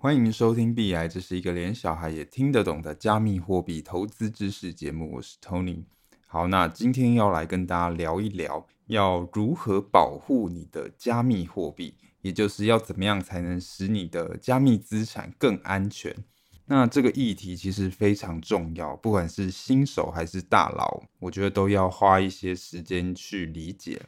欢迎收听币癌，这是一个连小孩也听得懂的加密货币投资知识节目。我是 Tony。好，那今天要来跟大家聊一聊，要如何保护你的加密货币，也就是要怎么样才能使你的加密资产更安全。那这个议题其实非常重要，不管是新手还是大佬，我觉得都要花一些时间去理解。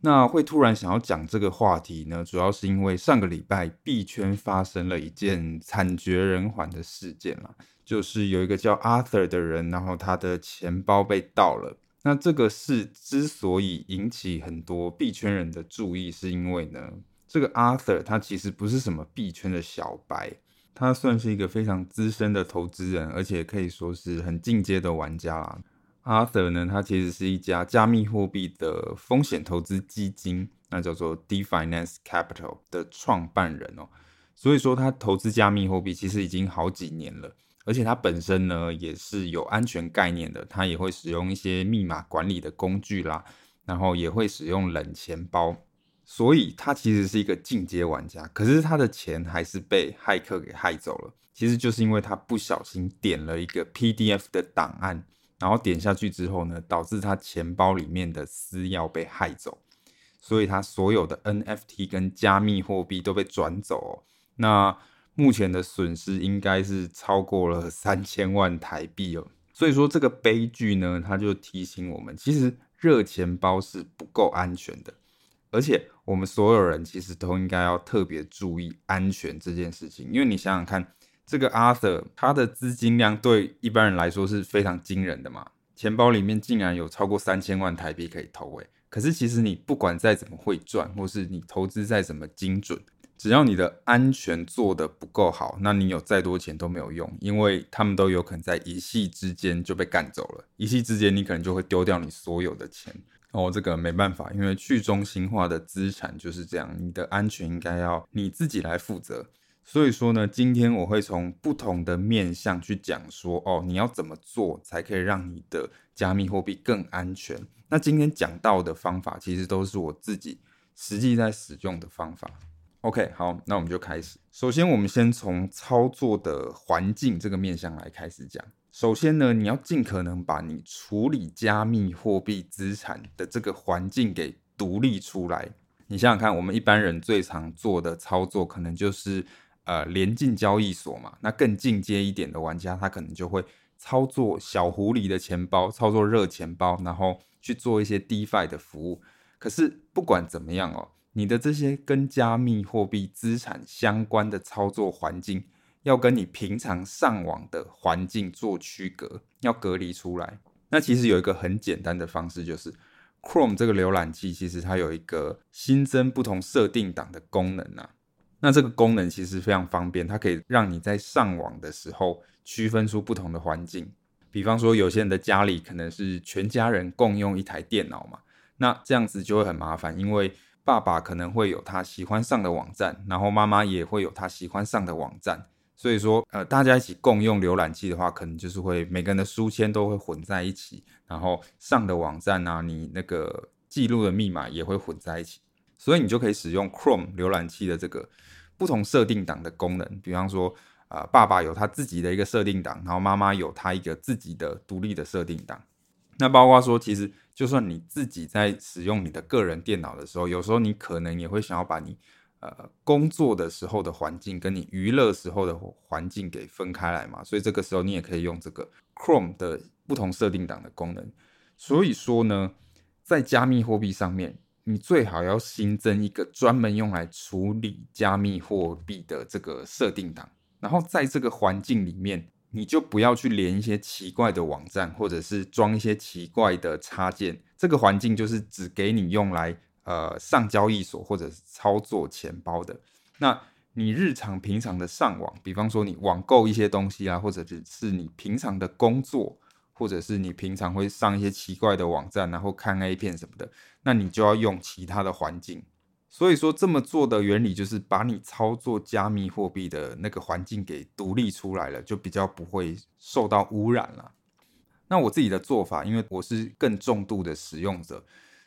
那会突然想要讲这个话题呢，主要是因为上个礼拜币圈发生了一件惨绝人寰的事件啦，就是有一个叫 Arthur 的人，然后他的钱包被盗了。那这个事之所以引起很多币圈人的注意，是因为呢，这个 Arthur 他其实不是什么币圈的小白，他算是一个非常资深的投资人，而且可以说是很进阶的玩家啦。Arthur 呢，他其实是一家加密货币的风险投资基金，那叫做 Definance Capital 的创办人哦。所以说，他投资加密货币其实已经好几年了，而且他本身呢也是有安全概念的，他也会使用一些密码管理的工具啦，然后也会使用冷钱包，所以他其实是一个进阶玩家。可是他的钱还是被骇客给害走了，其实就是因为他不小心点了一个 PDF 的档案。然后点下去之后呢，导致他钱包里面的私钥被骇走，所以他所有的 NFT 跟加密货币都被转走哦。那目前的损失应该是超过了三千万台币哦。所以说这个悲剧呢，他就提醒我们，其实热钱包是不够安全的，而且我们所有人其实都应该要特别注意安全这件事情，因为你想想看。这个 Arthur 他的资金量对一般人来说是非常惊人的嘛，钱包里面竟然有超过三千万台币可以投诶，可是其实你不管再怎么会赚，或是你投资再怎么精准，只要你的安全做得不够好，那你有再多钱都没有用，因为他们都有可能在一夕之间就被干走了，一夕之间你可能就会丢掉你所有的钱。哦，这个没办法，因为去中心化的资产就是这样，你的安全应该要你自己来负责。所以说呢，今天我会从不同的面向去讲说，哦，你要怎么做才可以让你的加密货币更安全？那今天讲到的方法，其实都是我自己实际在使用的方法。OK，好，那我们就开始。首先，我们先从操作的环境这个面向来开始讲。首先呢，你要尽可能把你处理加密货币资产的这个环境给独立出来。你想想看，我们一般人最常做的操作，可能就是。呃，连进交易所嘛，那更进阶一点的玩家，他可能就会操作小狐狸的钱包，操作热钱包，然后去做一些 DeFi 的服务。可是不管怎么样哦，你的这些跟加密货币资产相关的操作环境，要跟你平常上网的环境做区隔，要隔离出来。那其实有一个很简单的方式，就是 Chrome 这个浏览器，其实它有一个新增不同设定档的功能啊。那这个功能其实非常方便，它可以让你在上网的时候区分出不同的环境。比方说，有些人的家里可能是全家人共用一台电脑嘛，那这样子就会很麻烦，因为爸爸可能会有他喜欢上的网站，然后妈妈也会有他喜欢上的网站，所以说，呃，大家一起共用浏览器的话，可能就是会每个人的书签都会混在一起，然后上的网站啊，你那个记录的密码也会混在一起。所以你就可以使用 Chrome 浏览器的这个不同设定档的功能，比方说，啊、呃，爸爸有他自己的一个设定档，然后妈妈有他一个自己的独立的设定档。那包括说，其实就算你自己在使用你的个人电脑的时候，有时候你可能也会想要把你呃工作的时候的环境跟你娱乐时候的环境给分开来嘛。所以这个时候你也可以用这个 Chrome 的不同设定档的功能。所以说呢，在加密货币上面。你最好要新增一个专门用来处理加密货币的这个设定档，然后在这个环境里面，你就不要去连一些奇怪的网站，或者是装一些奇怪的插件。这个环境就是只给你用来呃上交易所或者是操作钱包的。那你日常平常的上网，比方说你网购一些东西啊，或者只是你平常的工作。或者是你平常会上一些奇怪的网站，然后看 A 片什么的，那你就要用其他的环境。所以说这么做的原理就是把你操作加密货币的那个环境给独立出来了，就比较不会受到污染了。那我自己的做法，因为我是更重度的使用者，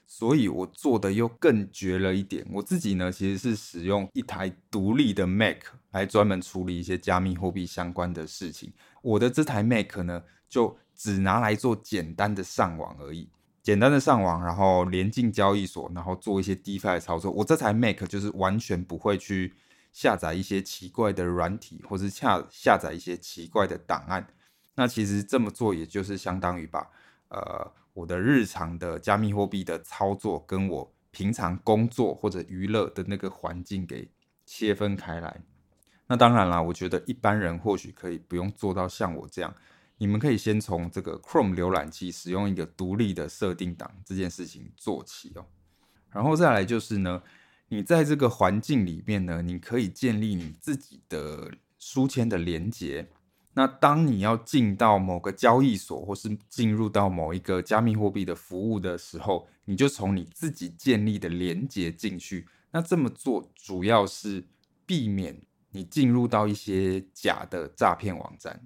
所以我做的又更绝了一点。我自己呢，其实是使用一台独立的 Mac 来专门处理一些加密货币相关的事情。我的这台 Mac 呢，就只拿来做简单的上网而已，简单的上网，然后连进交易所，然后做一些 DeFi 的操作。我这台 Mac 就是完全不会去下载一些奇怪的软体，或是下下载一些奇怪的档案。那其实这么做，也就是相当于把呃我的日常的加密货币的操作，跟我平常工作或者娱乐的那个环境给切分开来。那当然啦，我觉得一般人或许可以不用做到像我这样，你们可以先从这个 Chrome 浏览器使用一个独立的设定档这件事情做起哦。然后再来就是呢，你在这个环境里面呢，你可以建立你自己的书签的连接。那当你要进到某个交易所，或是进入到某一个加密货币的服务的时候，你就从你自己建立的连接进去。那这么做主要是避免你进入到一些假的诈骗网站，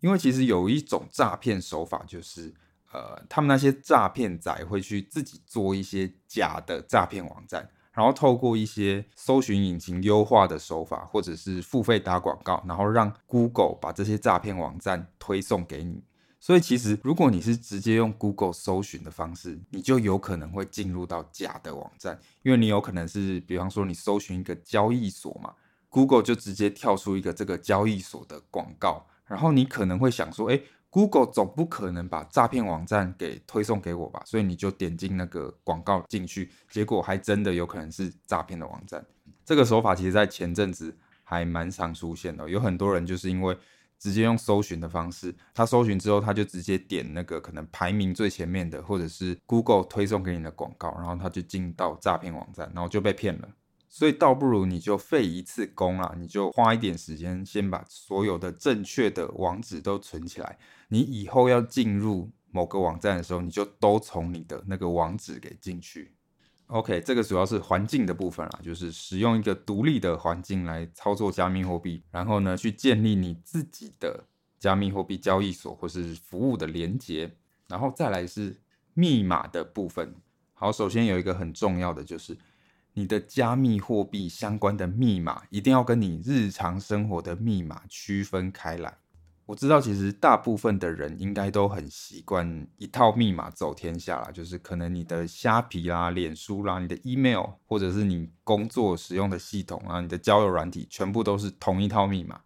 因为其实有一种诈骗手法，就是呃，他们那些诈骗仔会去自己做一些假的诈骗网站。然后透过一些搜寻引擎优化的手法，或者是付费打广告，然后让 Google 把这些诈骗网站推送给你。所以其实如果你是直接用 Google 搜寻的方式，你就有可能会进入到假的网站，因为你有可能是，比方说你搜寻一个交易所嘛，Google 就直接跳出一个这个交易所的广告，然后你可能会想说，哎。Google 总不可能把诈骗网站给推送给我吧，所以你就点进那个广告进去，结果还真的有可能是诈骗的网站。这个手法其实在前阵子还蛮常出现的，有很多人就是因为直接用搜寻的方式，他搜寻之后他就直接点那个可能排名最前面的，或者是 Google 推送给你的广告，然后他就进到诈骗网站，然后就被骗了。所以倒不如你就费一次工啦，你就花一点时间，先把所有的正确的网址都存起来。你以后要进入某个网站的时候，你就都从你的那个网址给进去。OK，这个主要是环境的部分啦，就是使用一个独立的环境来操作加密货币，然后呢，去建立你自己的加密货币交易所或是服务的连接，然后再来是密码的部分。好，首先有一个很重要的就是。你的加密货币相关的密码一定要跟你日常生活的密码区分开来。我知道，其实大部分的人应该都很习惯一套密码走天下啦，就是可能你的虾皮啦、脸书啦、你的 email，或者是你工作使用的系统啊、你的交友软体，全部都是同一套密码。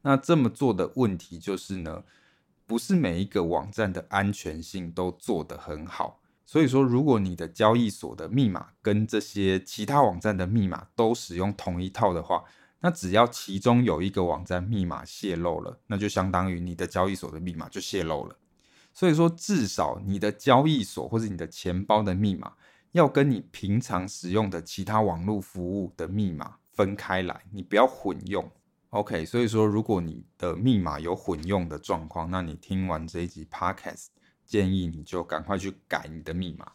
那这么做的问题就是呢，不是每一个网站的安全性都做得很好。所以说，如果你的交易所的密码跟这些其他网站的密码都使用同一套的话，那只要其中有一个网站密码泄露了，那就相当于你的交易所的密码就泄露了。所以说，至少你的交易所或者你的钱包的密码要跟你平常使用的其他网络服务的密码分开来，你不要混用。OK，所以说，如果你的密码有混用的状况，那你听完这一集 Podcast。建议你就赶快去改你的密码，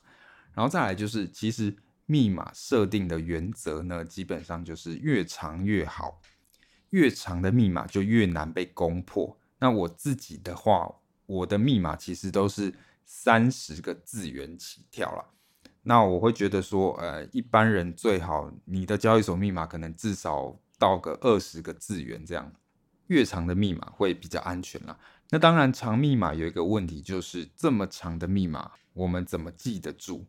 然后再来就是，其实密码设定的原则呢，基本上就是越长越好，越长的密码就越难被攻破。那我自己的话，我的密码其实都是三十个字元起跳啦。那我会觉得说，呃，一般人最好你的交易所密码可能至少到个二十个字元这样，越长的密码会比较安全啦。那当然，长密码有一个问题，就是这么长的密码，我们怎么记得住？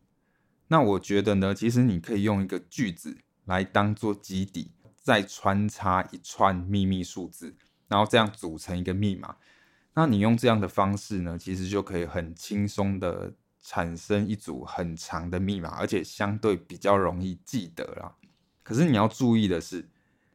那我觉得呢，其实你可以用一个句子来当做基底，再穿插一串秘密数字，然后这样组成一个密码。那你用这样的方式呢，其实就可以很轻松的产生一组很长的密码，而且相对比较容易记得啦。可是你要注意的是，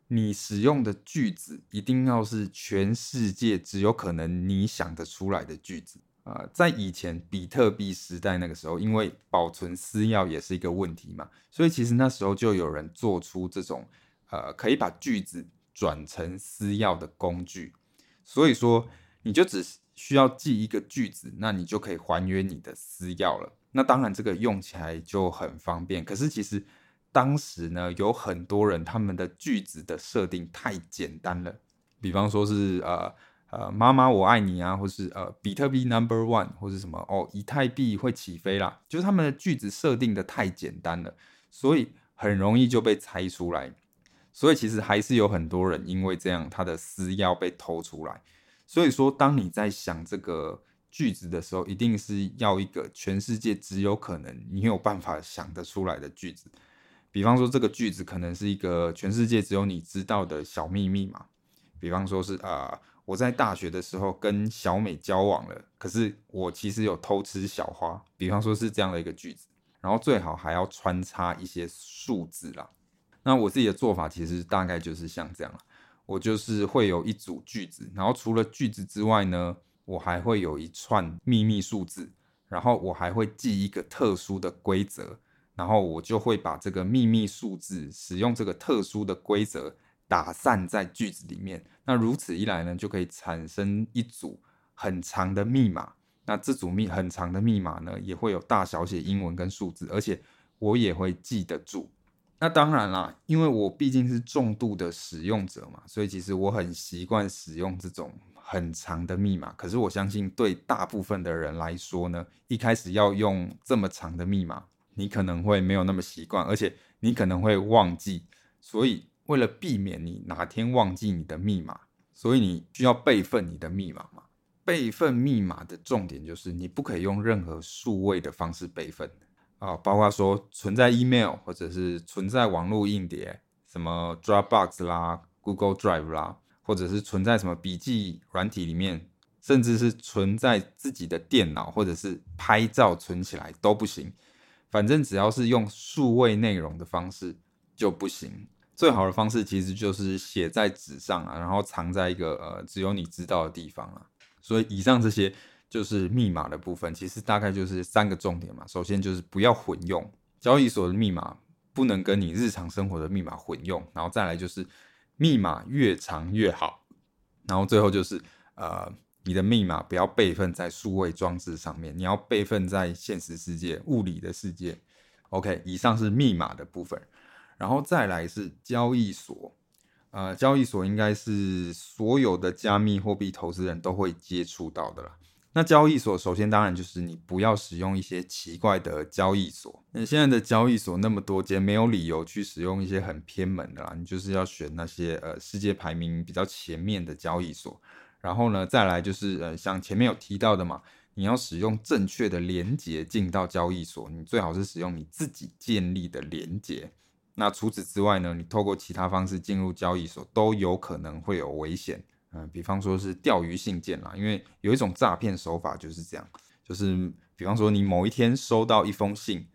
你使用的句子一定要是全世界只有可能你想得出来的句子啊、呃！在以前比特币时代那个时候，因为保存私钥也是一个问题嘛，所以其实那时候就有人做出这种呃可以把句子转成私钥的工具。所以说，你就只需要记一个句子，那你就可以还原你的私钥了。那当然，这个用起来就很方便。可是其实。当时呢，有很多人他们的句子的设定太简单了，比方说是呃呃妈妈我爱你啊，或是呃比特币 Number One，或是什么哦以太币会起飞啦，就是他们的句子设定的太简单了，所以很容易就被猜出来。所以其实还是有很多人因为这样，他的私钥被偷出来。所以说，当你在想这个句子的时候，一定是要一个全世界只有可能你有办法想得出来的句子。比方说，这个句子可能是一个全世界只有你知道的小秘密嘛。比方说是啊、我在大学的时候跟小美交往了，可是我其实有偷吃小花。比方说是这样的一个句子，然后最好还要穿插一些数字啦。那我自己的做法其实大概就是像这样，我就是会有一组句子，然后除了句子之外呢，我还会有一串秘密数字，然后我还会记一个特殊的规则，然后我就会把这个秘密数字使用这个特殊的规则打散在句子里面。那如此一来呢，就可以产生一组很长的密码。那这组密很长的密码呢，也会有大小写英文跟数字，而且我也会记得住。那当然啦，因为我毕竟是重度的使用者嘛，所以其实我很习惯使用这种很长的密码。可是我相信，对大部分的人来说呢，一开始要用这么长的密码，你可能会没有那么习惯，而且你可能会忘记。所以为了避免你哪天忘记你的密码，所以你需要备份你的密码嘛。备份密码的重点就是，你不可以用任何数位的方式备份。啊，包括说存在 email 或者是存在网络硬碟，什么 Dropbox 啦、Google Drive 啦，或者是存在什么笔记软体里面，甚至是存在自己的电脑或者是拍照存起来都不行。反正只要是用数位内容的方式就不行。最好的方式其实就是写在纸上啊，然后藏在一个呃只有你知道的地方啊。所以以上这些。就是密码的部分，其实大概就是三个重点嘛。首先就是不要混用交易所的密码，不能跟你日常生活的密码混用。然后再来就是密码越长越好。然后最后就是呃，你的密码不要备份在数位装置上面，你要备份在现实世界、物理的世界。OK，以上是密码的部分。然后再来是交易所，呃，交易所应该是所有的加密货币投资人都会接触到的啦。那交易所首先当然就是你不要使用一些奇怪的交易所。那现在的交易所那么多间，没有理由去使用一些很偏门的啦。你就是要选那些呃世界排名比较前面的交易所。然后呢，再来就是呃像前面有提到的嘛，你要使用正确的连接进到交易所，你最好是使用你自己建立的连接。那除此之外呢，你透过其他方式进入交易所都有可能会有危险。嗯，比方说是钓鱼信件啦，因为有一种诈骗手法就是这样，就是比方说你某一天收到一封信，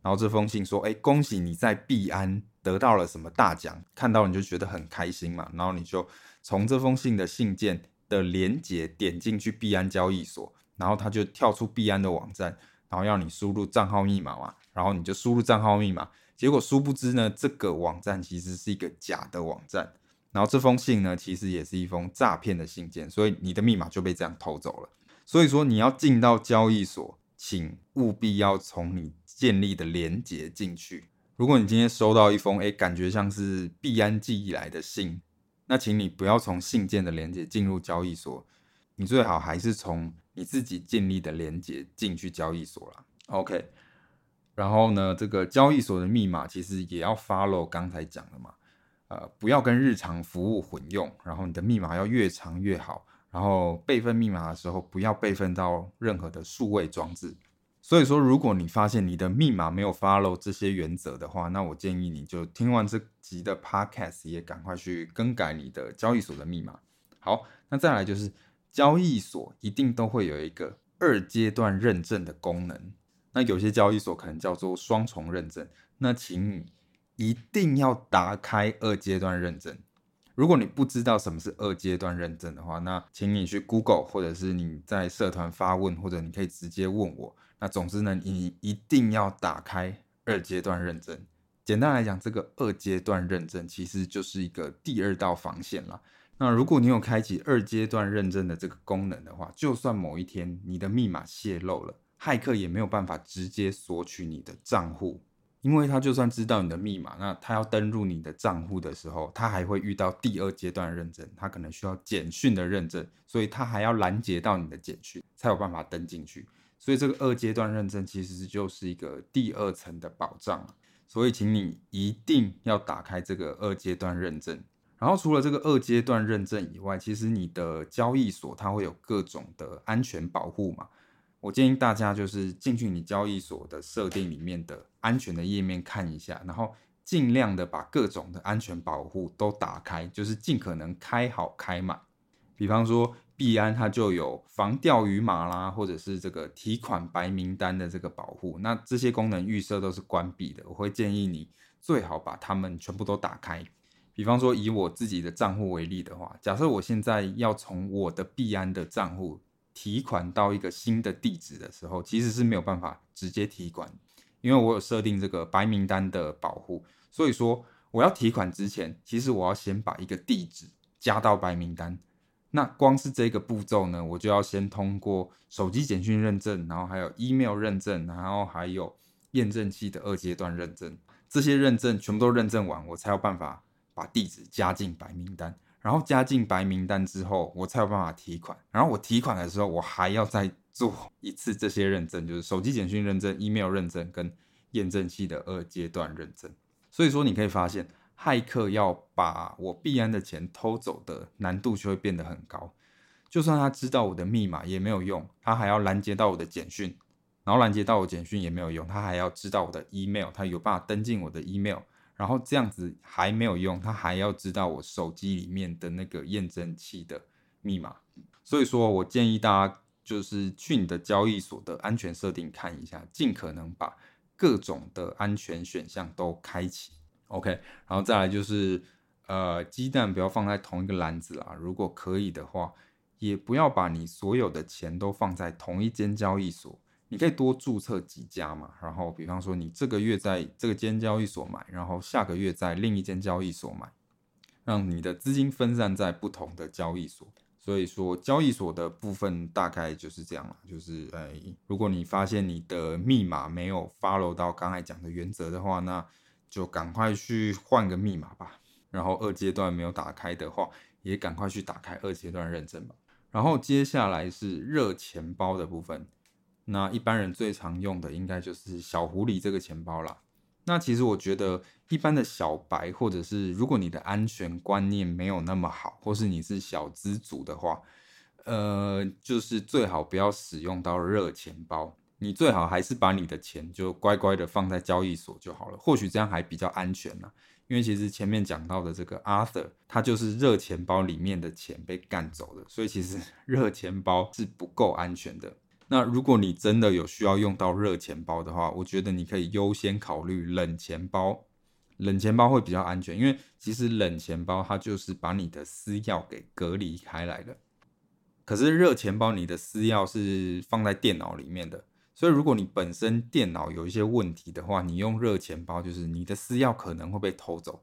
然后这封信说，哎，恭喜你在币安得到了什么大奖，看到你就觉得很开心嘛，然后你就从这封信的信件的连接点进去币安交易所，然后他就跳出币安的网站，然后要你输入账号密码嘛，然后你就输入账号密码，结果殊不知呢，这个网站其实是一个假的网站。然后这封信呢，其实也是一封诈骗的信件，所以你的密码就被这样偷走了。所以说你要进到交易所，请务必要从你建立的连接进去。如果你今天收到一封诶，感觉像是币安寄来的信，那请你不要从信件的连接进入交易所，你最好还是从你自己建立的连接进去交易所啦。OK，然后呢，这个交易所的密码其实也要 follow 刚才讲的嘛。呃，不要跟日常服务混用，然后你的密码要越长越好，然后备份密码的时候不要备份到任何的数位装置。所以说，如果你发现你的密码没有 follow 这些原则的话，那我建议你就听完这集的 podcast 也赶快去更改你的交易所的密码。好，那再来就是交易所一定都会有一个二阶段认证的功能，那有些交易所可能叫做双重认证，那请你。一定要打开二阶段认证。如果你不知道什么是二阶段认证的话，那请你去 Google，或者是你在社团发问，或者你可以直接问我。那总之呢，你一定要打开二阶段认证。简单来讲，这个二阶段认证其实就是一个第二道防线啦。那如果你有开启二阶段认证的这个功能的话，就算某一天你的密码泄露了，骇客也没有办法直接索取你的账户。因为他就算知道你的密码，那他要登入你的账户的时候，他还会遇到第二阶段认证，他可能需要简讯的认证，所以他还要拦截到你的简讯，才有办法登进去。所以这个二阶段认证其实就是一个第二层的保障。所以请你一定要打开这个二阶段认证。然后除了这个二阶段认证以外，其实你的交易所它会有各种的安全保护嘛。我建议大家就是进去你交易所的设定里面的安全的页面看一下，然后尽量的把各种的安全保护都打开，就是尽可能开好开满。比方说币安它就有防钓鱼码啦，或者是这个提款白名单的这个保护，那这些功能预设都是关闭的。我会建议你最好把它们全部都打开。比方说以我自己的账户为例的话，假设我现在要从我的币安的账户提款到一个新的地址的时候，其实是没有办法直接提款，因为我有设定这个白名单的保护。所以说我要提款之前，其实我要先把一个地址加到白名单。那光是这个步骤呢，我就要先通过手机简讯认证，然后还有 email 认证，然后还有验证器的二阶段认证，这些认证全部都认证完，我才有办法把地址加进白名单。然后加进白名单之后，我才有办法提款。然后我提款的时候，我还要再做一次这些认证，就是手机简讯认证、email 认证跟验证器的二阶段认证。所以说，你可以发现。骇客要把我币安的钱偷走的难度就会变得很高，就算他知道我的密码也没有用，他还要拦截到我的简讯，然后拦截到我简讯也没有用，他还要知道我的 email，他有办法登进我的 email，然后这样子还没有用，他还要知道我手机里面的那个验证器的密码。所以说我建议大家就是去你的交易所的安全设定看一下，尽可能把各种的安全选项都开启。OK，然后再来就是，呃，鸡蛋不要放在同一个篮子啦。如果可以的话，也不要把你所有的钱都放在同一间交易所。你可以多注册几家嘛。然后，比方说你这个月在这个间交易所买，然后下个月在另一间交易所买，让你的资金分散在不同的交易所。所以说，交易所的部分大概就是这样了。就是，哎，如果你发现你的密码没有 follow 到刚才讲的原则的话，那就赶快去换个密码吧，然后二阶段没有打开的话，也赶快去打开二阶段认证吧。然后接下来是热钱包的部分，那一般人最常用的应该就是小狐狸这个钱包啦。那其实我觉得一般的小白，或者是如果你的安全观念没有那么好，或是你是小资族的话，呃，就是最好不要使用到热钱包。你最好还是把你的钱就乖乖的放在交易所就好了，或许这样还比较安全呢。因为其实前面讲到的这个 Arthur，他就是热钱包里面的钱被干走了，所以其实 热钱包是不够安全的。那如果你真的有需要用到热钱包的话，我觉得你可以优先考虑冷钱包，冷钱包会比较安全，因为其实冷钱包它就是把你的私钥给隔离开来了，可是热钱包你的私钥是放在电脑里面的。所以，如果你本身电脑有一些问题的话，你用热钱包，就是你的私钥可能会被偷走。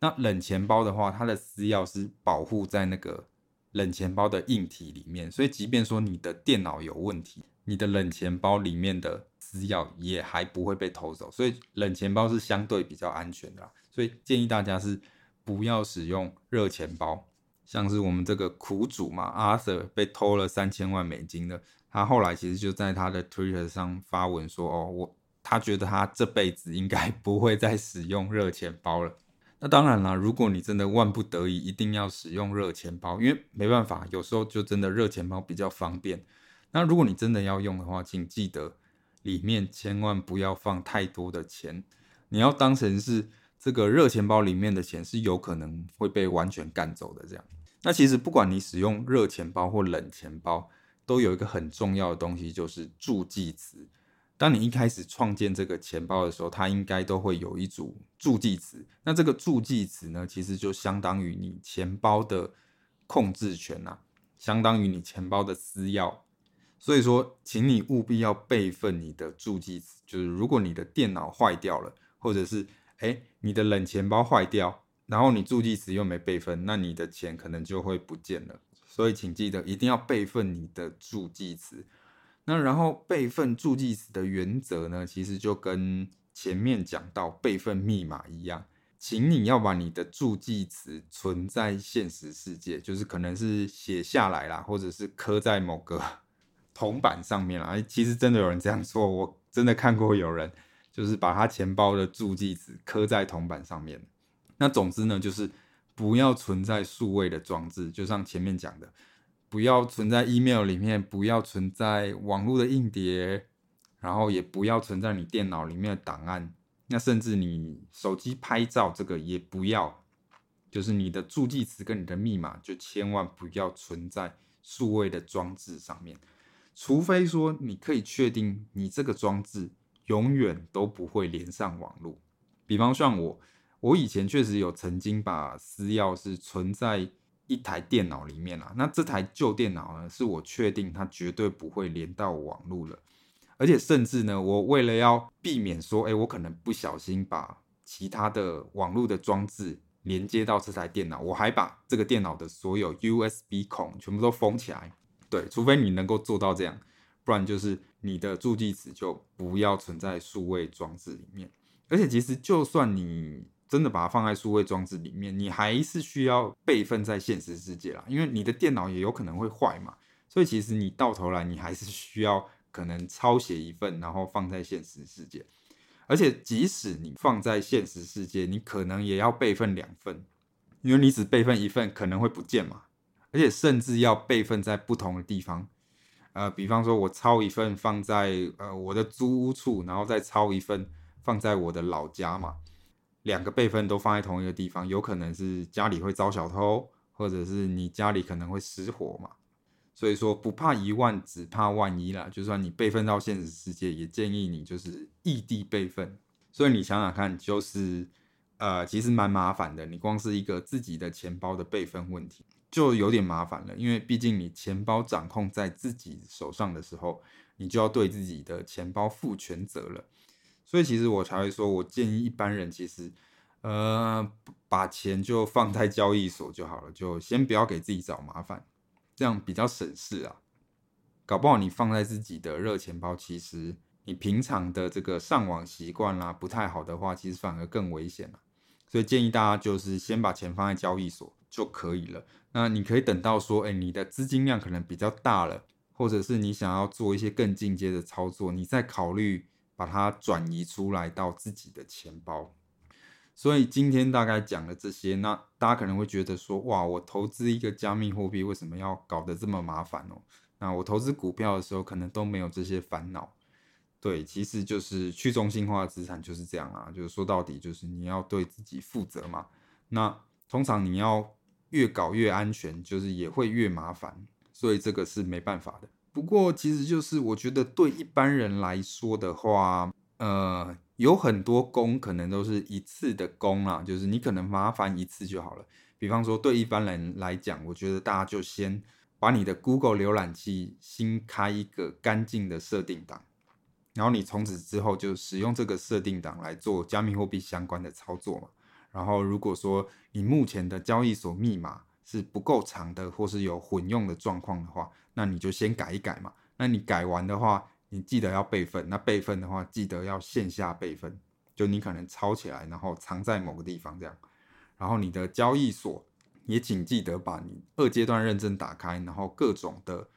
那冷钱包的话，它的私钥是保护在那个冷钱包的硬体里面，所以即便说你的电脑有问题，你的冷钱包里面的私钥也还不会被偷走。所以冷钱包是相对比较安全的啦。所以建议大家是不要使用热钱包。像是我们这个苦主嘛，Arthur 被偷了三千万美金的。他后来其实就在他的 Twitter 上发文说：“哦，我他觉得他这辈子应该不会再使用热钱包了。”那当然啦，如果你真的万不得已一定要使用热钱包，因为没办法，有时候就真的热钱包比较方便。那如果你真的要用的话，请记得里面千万不要放太多的钱，你要当成是这个热钱包里面的钱是有可能会被完全干走的这样。那其实不管你使用热钱包或冷钱包，都有一个很重要的东西，就是助记词。当你一开始创建这个钱包的时候，它应该都会有一组助记词。那这个助记词呢，其实就相当于你钱包的控制权啊，相当于你钱包的私钥。所以说，请你务必要备份你的助记词。就是如果你的电脑坏掉了，或者是诶你的冷钱包坏掉，然后你助记词又没备份，那你的钱可能就会不见了。所以，请记得一定要备份你的助记词。那然后备份助记词的原则呢，其实就跟前面讲到备份密码一样，请你要把你的助记词存在现实世界，就是可能是写下来啦，或者是刻在某个 铜板上面啦。其实真的有人这样做，我真的看过有人就是把他钱包的助记词刻在铜板上面。那总之呢，就是不要存在数位的装置，就像前面讲的，不要存在 email 里面，不要存在网络的硬碟，然后也不要存在你电脑里面的档案。那甚至你手机拍照这个也不要，就是你的助记词跟你的密码就千万不要存在数位的装置上面，除非说你可以确定你这个装置永远都不会连上网络，比方像我。我以前确实有曾经把私钥是存在一台电脑里面啦，那这台旧电脑呢，是我确定它绝对不会连到网络了，而且甚至呢，我为了要避免说，哎，我可能不小心把其他的网络的装置连接到这台电脑，我还把这个电脑的所有 USB 孔全部都封起来。对，除非你能够做到这样，不然就是你的助记词就不要存在数位装置里面。而且其实就算你真的把它放在数位装置里面，你还是需要备份在现实世界啦，因为你的电脑也有可能会坏嘛，所以其实你到头来你还是需要可能抄写一份，然后放在现实世界。而且即使你放在现实世界，你可能也要备份两份，因为你只备份一份可能会不见嘛，而且甚至要备份在不同的地方。呃，比方说我抄一份放在呃我的租屋处，然后再抄一份放在我的老家嘛。两个备份都放在同一个地方，有可能是家里会遭小偷，或者是你家里可能会失火嘛。所以说不怕一万，只怕万一啦。就算你备份到现实世界，也建议你就是异地备份。所以你想想看，就是呃，其实蛮麻烦的。你光是一个自己的钱包的备份问题，就有点麻烦了。因为毕竟你钱包掌控在自己手上的时候，你就要对自己的钱包负全责了。所以其实我才会说，我建议一般人其实，呃，把钱就放在交易所就好了，就先不要给自己找麻烦，这样比较省事啊。搞不好你放在自己的热钱包，其实你平常的这个上网习惯啦不太好的话，其实反而更危险了。所以建议大家就是先把钱放在交易所就可以了。那你可以等到说，哎，你的资金量可能比较大了，或者是你想要做一些更进阶的操作，你再考虑。把它转移出来到自己的钱包，所以今天大概讲了这些，那大家可能会觉得说，哇，我投资一个加密货币为什么要搞得这么麻烦哦？那我投资股票的时候可能都没有这些烦恼。对，其实就是去中心化的资产就是这样啊，就是说到底就是你要对自己负责嘛。那通常你要越搞越安全，就是也会越麻烦，所以这个是没办法的。不过，其实就是我觉得对一般人来说的话，呃，有很多工可能都是一次的工啦，就是你可能麻烦一次就好了。比方说，对一般人来讲，我觉得大家就先把你的 Google 浏览器新开一个干净的设定档，然后你从此之后就使用这个设定档来做加密货币相关的操作嘛。然后，如果说你目前的交易所密码是不够长的，或是有混用的状况的话，那你就先改一改嘛。那你改完的话，你记得要备份。那备份的话，记得要线下备份，就你可能抄起来，然后藏在某个地方这样。然后你的交易所也请记得把你二阶段认证打开，然后各种的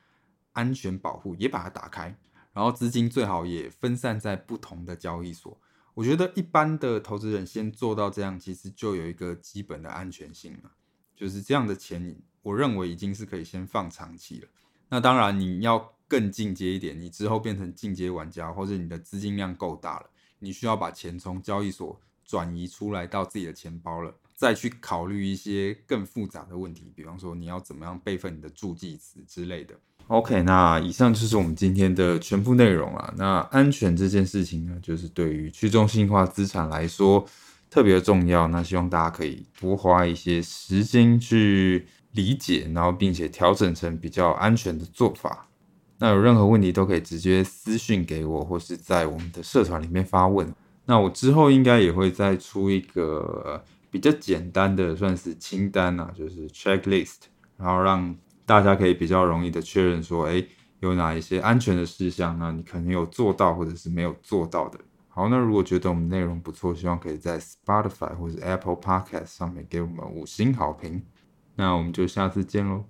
安全保护也把它打开。然后资金最好也分散在不同的交易所。我觉得一般的投资人先做到这样，其实就有一个基本的安全性了。就是这样的钱，我认为已经是可以先放长期了。那当然，你要更进阶一点，你之后变成进阶玩家，或者你的资金量够大了，你需要把钱从交易所转移出来到自己的钱包了，再去考虑一些更复杂的问题，比方说你要怎么样备份你的助记词之类的。OK，那以上就是我们今天的全部内容了。那安全这件事情呢，就是对于去中心化资产来说特别重要。那希望大家可以多花一些时间去。理解，然后并且调整成比较安全的做法。那有任何问题都可以直接私讯给我，或是在我们的社团里面发问。那我之后应该也会再出一个比较简单的，算是清单啊，就是 checklist，然后让大家可以比较容易的确认说，诶，有哪一些安全的事项呢？你可能有做到，或者是没有做到的。好，那如果觉得我们内容不错，希望可以在 Spotify 或者 Apple Podcast 上面给我们五星好评。那我们就下次见喽。